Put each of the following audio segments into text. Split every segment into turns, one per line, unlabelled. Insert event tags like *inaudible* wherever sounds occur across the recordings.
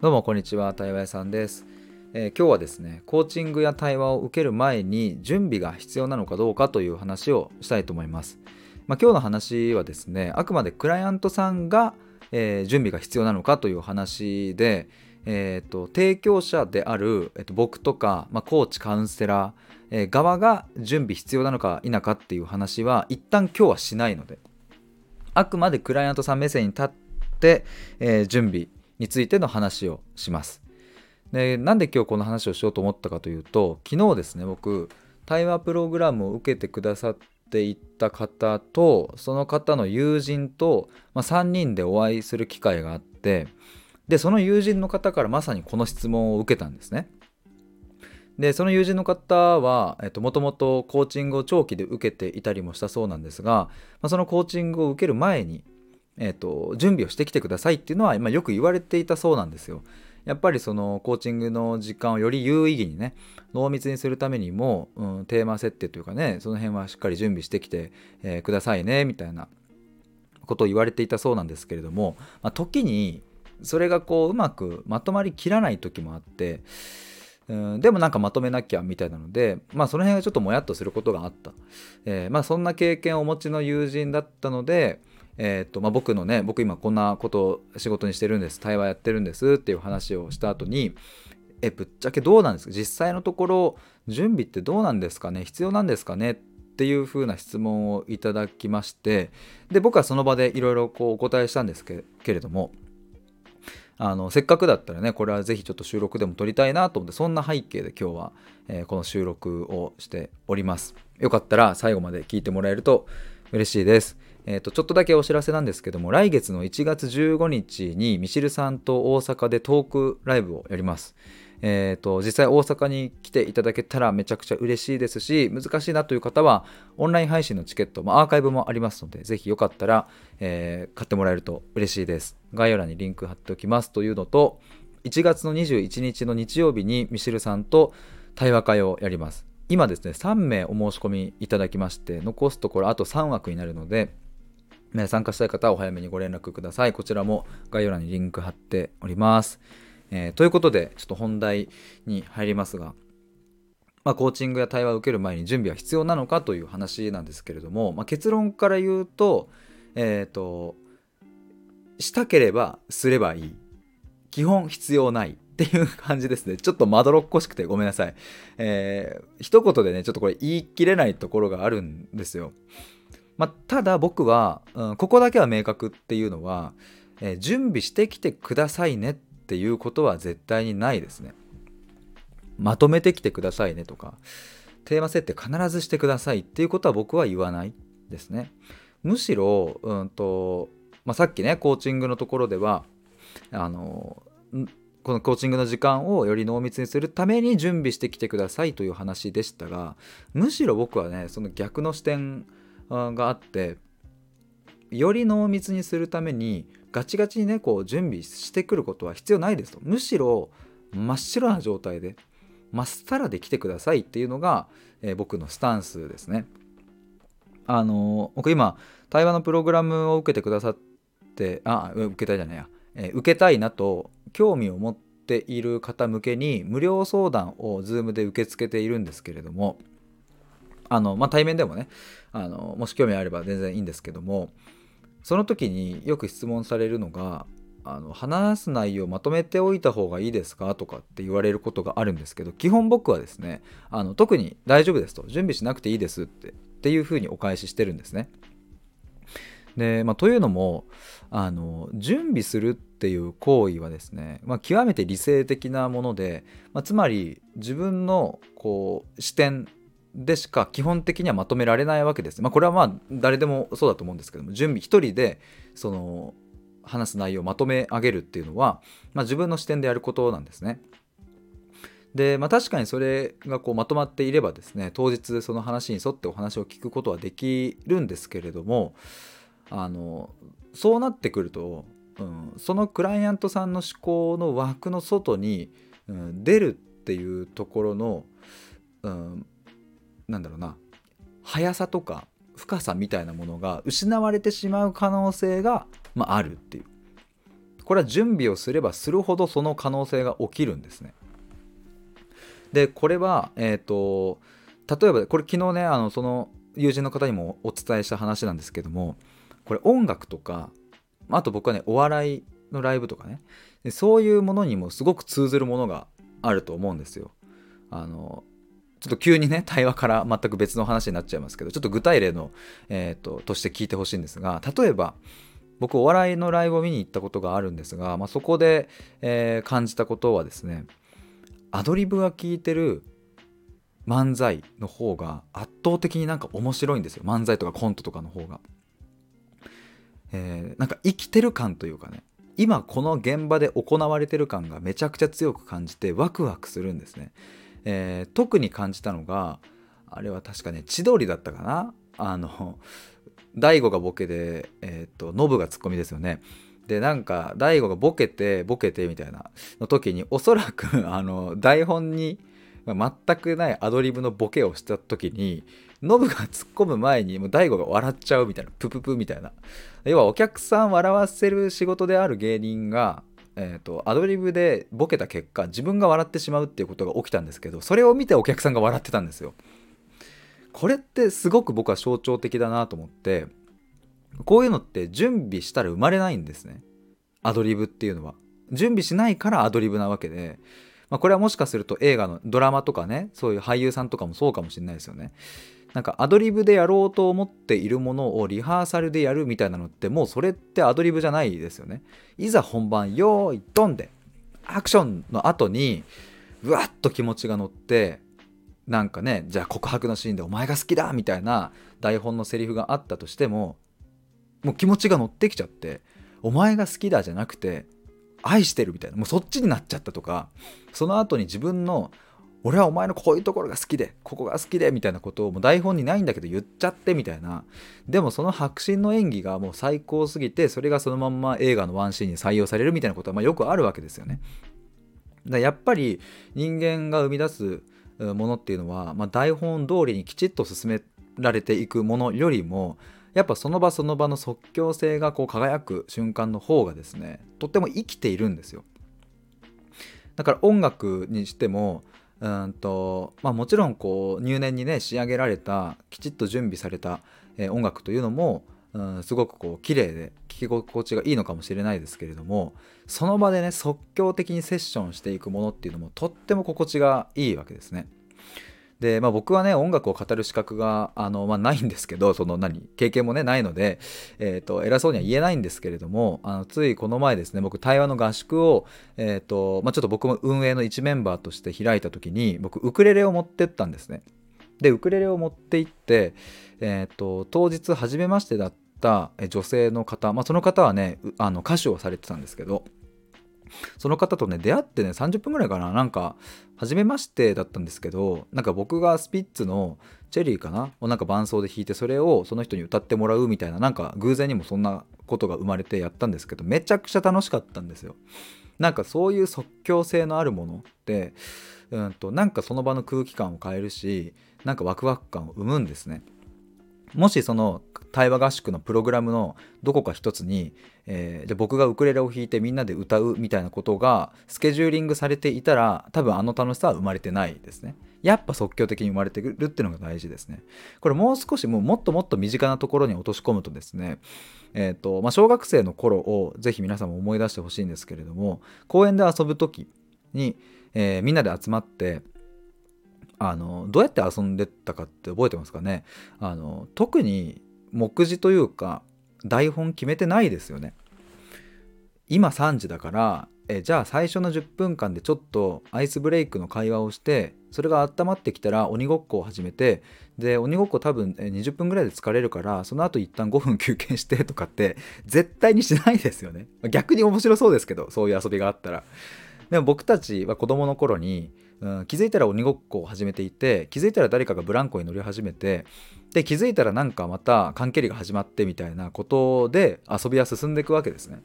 どうもこんにちは対話屋さんです、えー、今日はですねコーチングや対話を受ける前に準備が必要なのかどうかという話をしたいと思います、まあ、今日の話はですねあくまでクライアントさんが、えー、準備が必要なのかという話で、えーと、提供者である、えーと、僕とか、まあ、コーチカウンセラー、えー、側が準備必要なのか否かっていう話は一旦今日はしないのであくまでクライアントさん目線に立って、えー、準備についての話をします。でなんで今日この話をしようと思ったかというと昨日ですね僕対話プログラムを受けてくださっていた方とその方の友人と、まあ、3人でお会いする機会があってでその友人の方からまさにこの質問を受けたんですね。でその友人の方はもともとコーチングを長期で受けていたりもしたそうなんですが、まあ、そのコーチングを受ける前にえーと、準備をしてきてくださいっていうのは、まあ、よく言われていたそうなんですよ。やっぱりそのコーチングの時間をより有意義にね濃密にするためにも、うん、テーマ設定というかねその辺はしっかり準備してきて、えー、くださいねみたいなことを言われていたそうなんですけれども、まあ、時にそれがこううまくまとまりきらない時もあって、うん、でもなんかまとめなきゃみたいなのでまあその辺がちょっともやっとすることがあった、えー、まあそんな経験をお持ちの友人だったのでえーとまあ、僕のね僕今こんなことを仕事にしてるんです対話やってるんですっていう話をした後にえぶっちゃけどうなんですか？実際のところ準備ってどうなんですかね？必要なんですかね？っていう風な質問をいただきましてで僕はその場でいろいろお答えしたんですけれどもあのせっかくだったらねこれはぜひちょっと収録でも撮りたいなと思ってそんな背景で今日は、えー、この収録をしております。よかったら最後まで聞いてもらえると嬉しいです。えーと、ちょっとだけお知らせなんですけども来月の1月15日にミシルさんと大阪でトークライブをやります。えーと、実際大阪に来ていただけたらめちゃくちゃ嬉しいですし難しいなという方はオンライン配信のチケット、まあ、アーカイブもありますのでぜひよかったら、えー、買ってもらえると嬉しいです概要欄にリンク貼っておきますというのと1月の21日の日曜日にミシルさんと対話会をやります今ですね3名お申し込みいただきまして残すところあと3枠になるので参加したい方はお早めにご連絡ください。こちらも概要欄にリンク貼っております。えー、ということで、ちょっと本題に入りますが、まあ、コーチングや対話を受ける前に準備は必要なのかという話なんですけれども、まあ、結論から言うと、えっ、ー、と、したければすればいい。基本必要ないっていう感じですね。ちょっとまどろっこしくてごめんなさい。えー、一言でね、ちょっとこれ言い切れないところがあるんですよ。まあ、ただ僕は、うん、ここだけは明確っていうのは、えー、準備してきてくださいねっていうことは絶対にないですね。まとめてきてくださいねとかテーマ設定必ずしてくださいっていうことは僕は言わないですね。むしろ、うんとまあ、さっきねコーチングのところではあのこのコーチングの時間をより濃密にするために準備してきてくださいという話でしたがむしろ僕はねその逆の視点があってより濃密にするためにガチガチにねこう準備してくることは必要ないですと。むしろ真っ白な状態でまっさらで来てくださいっていうのが、えー、僕のスタンスですね。あのー、僕今対話のプログラムを受けてくださってあ受けたいじゃないや、えー、受けたいなと興味を持っている方向けに無料相談を Zoom で受け付けているんですけれどもあの、まあ、対面でもねあのもし興味あれば全然いいんですけどもその時によく質問されるのがあの話す内容をまとめておいた方がいいですかとかって言われることがあるんですけど基本僕はですねあの特に大丈夫ですと準備しなくていいですってっていうふうにお返ししてるんですね。でまあ、というのもあの準備するっていう行為はですね、まあ、極めて理性的なもので、まあ、つまり自分のこう視点でしか基本的にはまとめられないわけです。まあ、これはまあ誰でもそうだと思うんですけども準備一人でその話す内容をまとめ上げるっていうのは、まあ、自分の視点でやることなんですね。で、まあ、確かにそれがこうまとまっていればですね当日その話に沿ってお話を聞くことはできるんですけれどもあのそうなってくると、うん、そのクライアントさんの思考の枠の外に、うん、出るっていうところの、うん、なんだろうな速さとか深さみたいなものが失われてしまう可能性が、まあ、あるっていうこれは準備をすればするほどその可能性が起きるんですね。でこれは、えーと、例えばこれ昨日ねあのその友人の方にもお伝えした話なんですけどもこれ音楽とかあと僕はねお笑いのライブとかねそういうものにもすごく通ずるものがあると思うんですよ。あのちょっと急にね対話から全く別の話になっちゃいますけどちょっと具体例の、えーと、として聞いてほしいんですが例えば僕お笑いのライブを見に行ったことがあるんですが、まあ、そこで、えー、感じたことはですねアドリブが効いてる漫才の方が圧倒的になんか面白いんですよ。漫才とかコントとかの方が、えー、なんか生きてる感というかね今この現場で行われてる感がめちゃくちゃ強く感じてワクワクするんですね、えー、特に感じたのがあれは確かね千鳥だったかな。あの大悟がボケで、えっ、ー、とノブがツッコミですよね。でなんか大悟がボケてボケてみたいな。の時におそらく *laughs* あの台本に全くないアドリブのボケをした時にノブが突っ込む前にもう大悟が笑っちゃうみたいな。プププみたいな。要はお客さん笑わせる仕事である芸人がえーと、アドリブでボケた結果自分が笑ってしまうっていうことが起きたんですけどそれを見てお客さんが笑ってたんですよ。これってすごく僕は象徴的だなと思ってこういうのって準備したら生まれないんですねアドリブっていうのは。準備しないからアドリブなわけで、まあ、これはもしかすると映画のドラマとかねそういう俳優さんとかもそうかもしれないですよね。なんかアドリブでやろうと思っているものをリハーサルでやるみたいなのってもうそれってアドリブじゃないですよね。いざ本番よーいドンでアクションの後にうわっと気持ちが乗ってなんかねじゃあ告白のシーンで「お前が好きだ!」みたいな台本のセリフがあったとしてももう気持ちが乗ってきちゃって「お前が好きだ」じゃなくて「愛してる」みたいなもうそっちになっちゃったとかその後に自分の俺はお前のこういうところが好きでここが好きでみたいなことをもう台本にないんだけど言っちゃってみたいなでもその迫真の演技がもう最高すぎてそれがそのまんま映画のワンシーンに採用されるみたいなことはまよくあるわけですよね。だやっぱり人間が生み出すものっていうのは、まあ、台本通りにきちっと進められていくものよりもやっぱその場その場の即興性がこう輝く瞬間の方がですねとっても生きているんですよ。だから音楽にしてもうんとまあ、もちろんこう入念にね仕上げられたきちっと準備された、えー、音楽というのも、うん、すごくこう綺麗で聴き心地がいいのかもしれないですけれどもその場でね即興的にセッションしていくものっていうのもとっても心地がいいわけですね。で、まあ、僕はね音楽を語る資格があの、まあ、ないんですけどその何経験もねないので、えーと、偉そうには言えないんですけれどもあのついこの前ですね僕対話の合宿を、えーとまあ、ちょっと僕も運営の一メンバーとして開いた時に僕ウクレレを持ってったんですね。でウクレレを持って行って、えーと、当日初めましてだった女性の方、まあ、その方はねあの歌手をされてたんですけどその方とね出会ってね30分ぐらいかななんか初めましてだったんですけどなんか僕がスピッツの「チェリー」かな？をなんか伴奏で弾いてそれをその人に歌ってもらうみたいななんか偶然にもそんなことが生まれてやったんですけどめちゃくちゃ楽しかったんですよ。なんかそういう即興性のあるものってうんとなんかその場の空気感を変えるしなんかワクワク感を生むんですね。もしその対話合宿のプログラムのどこか一つに、えー、で僕がウクレレを弾いてみんなで歌うみたいなことがスケジューリングされていたら多分あの楽しさは生まれてないですね。やっぱ即興的に生まれてくるっていうのが大事ですね。これもう少しもうもっともっと身近なところに落とし込むとですね、えーとまあ、小学生の頃をぜひ皆さんも思い出してほしいんですけれども公園で遊ぶ時に、えー、みんなで集まってあのどうやって遊んでったかって覚えてますかね？あの特に目次というか台本決めてないですよね。今3時だからえじゃあ最初の10分間でちょっとアイスブレイクの会話をしてそれが温まってきたら鬼ごっこを始めてで鬼ごっこ多分20分ぐらいで疲れるからその後一旦5分休憩してとかって絶対にしないですよね。逆に面白そうですけどそういう遊びがあったら。でも僕たちは子供の頃にうん、気づいたら鬼ごっこを始めていて気づいたら誰かがブランコに乗り始めてで気づいたらなんかまた缶蹴りが始まってみたいなことで遊びは進んでいくわけですね。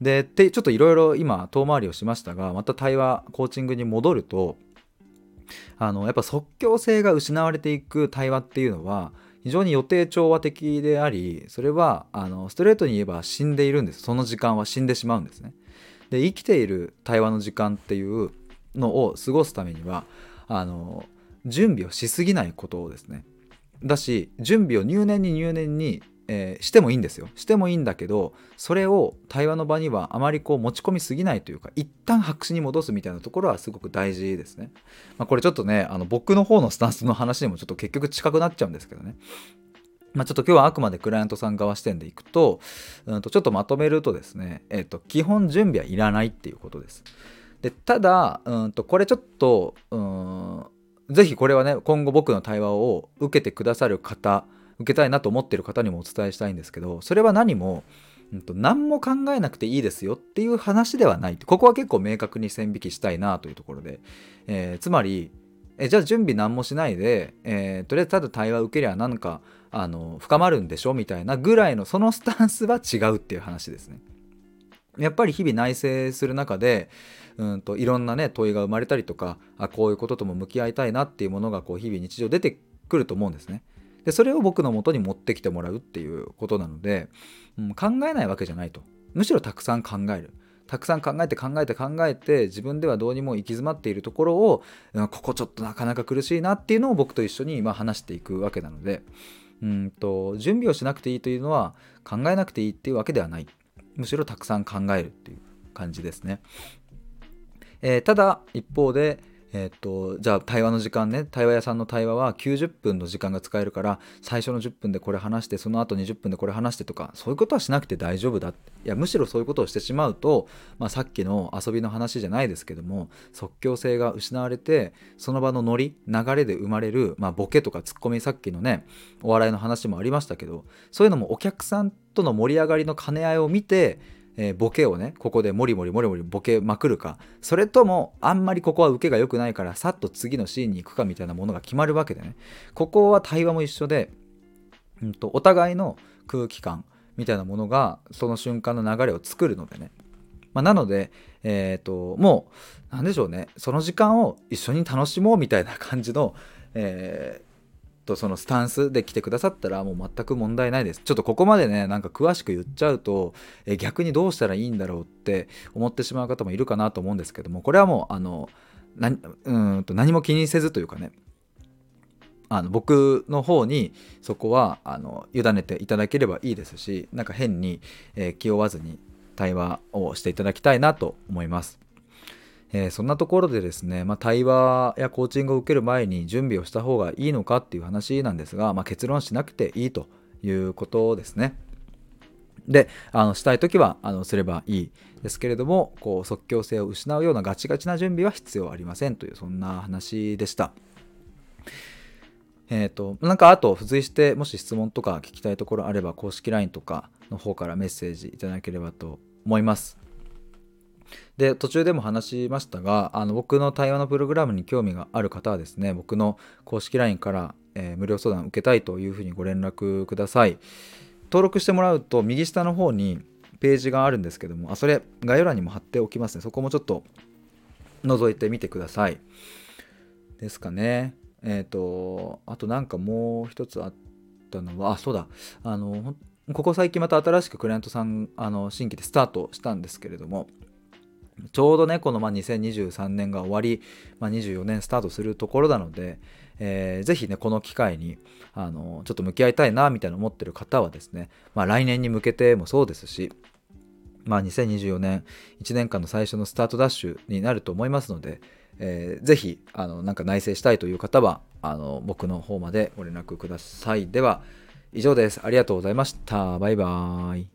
でちょっといろいろ今遠回りをしましたがまた対話コーチングに戻るとあのやっぱ即興性が失われていく対話っていうのは非常に予定調和的でありそれはあのストレートに言えば死んでいるんですその時間は死んでしまうんですねで生きている対話の時間っていうのを過ごすためにはあの準備をしすぎないことをですね。だし準備を入念に入念にえー、してもいいんですよ。してもいいんだけどそれを対話の場にはあまりこう持ち込みすぎないというか一旦白紙に戻すみたいなところはすごく大事ですね、まあ、これちょっとねあの僕の方のスタンスの話にもちょっと結局近くなっちゃうんですけどね。まあ、ちょっと今日はあくまでクライアントさん側視点でいくと,、うん、とちょっとまとめるとですね、えー、と基本準備はいらないっていうことです。でただ、うん、とこれちょっと、うん、ぜひこれはね今後僕の対話を受けてくださる方受けたいなと思ってる方にもお伝えしたいんですけどそれは何も、うん、と何も考えなくていいですよっていう話ではないここは結構明確に線引きしたいなというところで、えー、つまりえじゃあ準備何もしないで、えー、とりあえずただ対話受けりゃなんかあの深まるんでしょみたいなぐらいのそのスタンスは違うっていう話ですね。やっぱり日々内省する中でうんといろんなね問いが生まれたりとかあこういうこととも向き合いたいなっていうものがこう日々日常出てくると思うんですね。でそれを僕のもとに持ってきてもらうっていうことなので、うん、考えないわけじゃないと。むしろたくさん考える。たくさん考えて考えて考えて自分ではどうにも行き詰まっているところを、ここちょっとなかなか苦しいなっていうのを僕と一緒に今話していくわけなのでうんと準備をしなくていいというのは考えなくていいっていうわけではない。むしろたくさん考えるっていう感じですね、えー、ただ一方でえー、っとじゃあ対話の時間ね。対話屋さんの対話は90分の時間が使えるから最初の10分でこれ話してその後20分でこれ話してとかそういうことはしなくて大丈夫だいやむしろそういうことをしてしまうと、まあ、さっきの遊びの話じゃないですけども即興性が失われてその場のノリ流れで生まれる、まあ、ボケとかツッコミさっきのねお笑いの話もありましたけどそういうのもお客さんとの盛り上がりの兼ね合いを見てえー、ボケをねここでモリモリモリモリボケまくるか。それともあんまりここは受けが良くないからさっと次のシーンに行くかみたいなものが決まるわけでね。ここは対話も一緒で、うんと、お互いの空気感みたいなものがその瞬間の流れを作るのでね、まあ、なので、えーと、もう何でしょうね。その時間を一緒に楽しもうみたいな感じの、えーとそのスタンスで来てくださったらもう全く問題ないですちょっとここまでねなんか詳しく言っちゃうとえ逆にどうしたらいいんだろうって思ってしまう方もいるかなと思うんですけどもこれはもうあのなうんと何も気にせずというかねあの僕の方にそこはあの委ねていただければいいですしなんか変に、えー、気負わずに対話をしていただきたいなと思います。えー、そんなところでですね、まあ、対話やコーチングを受ける前に準備をした方がいいのかっていう話なんですが、まあ、結論しなくていいということですね。であのしたい時はあのすればいいですけれどもこう即興性を失うようなガチガチな準備は必要ありませんというそんな話でした。えっ、ー、となんかあと付随してもし質問とか聞きたいところあれば公式 LINE とかの方からメッセージいただければと思います。で途中でも話しましたがあの僕の対話のプログラムに興味がある方はですね僕の公式 LINE から、えー、無料相談を受けたいというふうにご連絡ください。登録してもらうと右下の方にページがあるんですけどもあそれ概要欄にも貼っておきますね。そこもちょっと覗いてみてください。ですかね。えっ、ー、とあとなんかもう一つあったのはあそうだ。あのここ最近また新しくクライアントさんあの新規でスタートしたんですけれどもちょうどねこのまあ2023年が終わり、まあ、24年スタートするところなので、えー、ぜひねこの機会にあのちょっと向き合いたいなみたいな思ってる方はですね、まあ、来年に向けてもそうですしまあ、2024年1年間の最初のスタートダッシュになると思いますので、えー、ぜひあのなんか内省したいという方はあの僕の方までご連絡ください。では以上です。ありがとうございました。バイバーイ。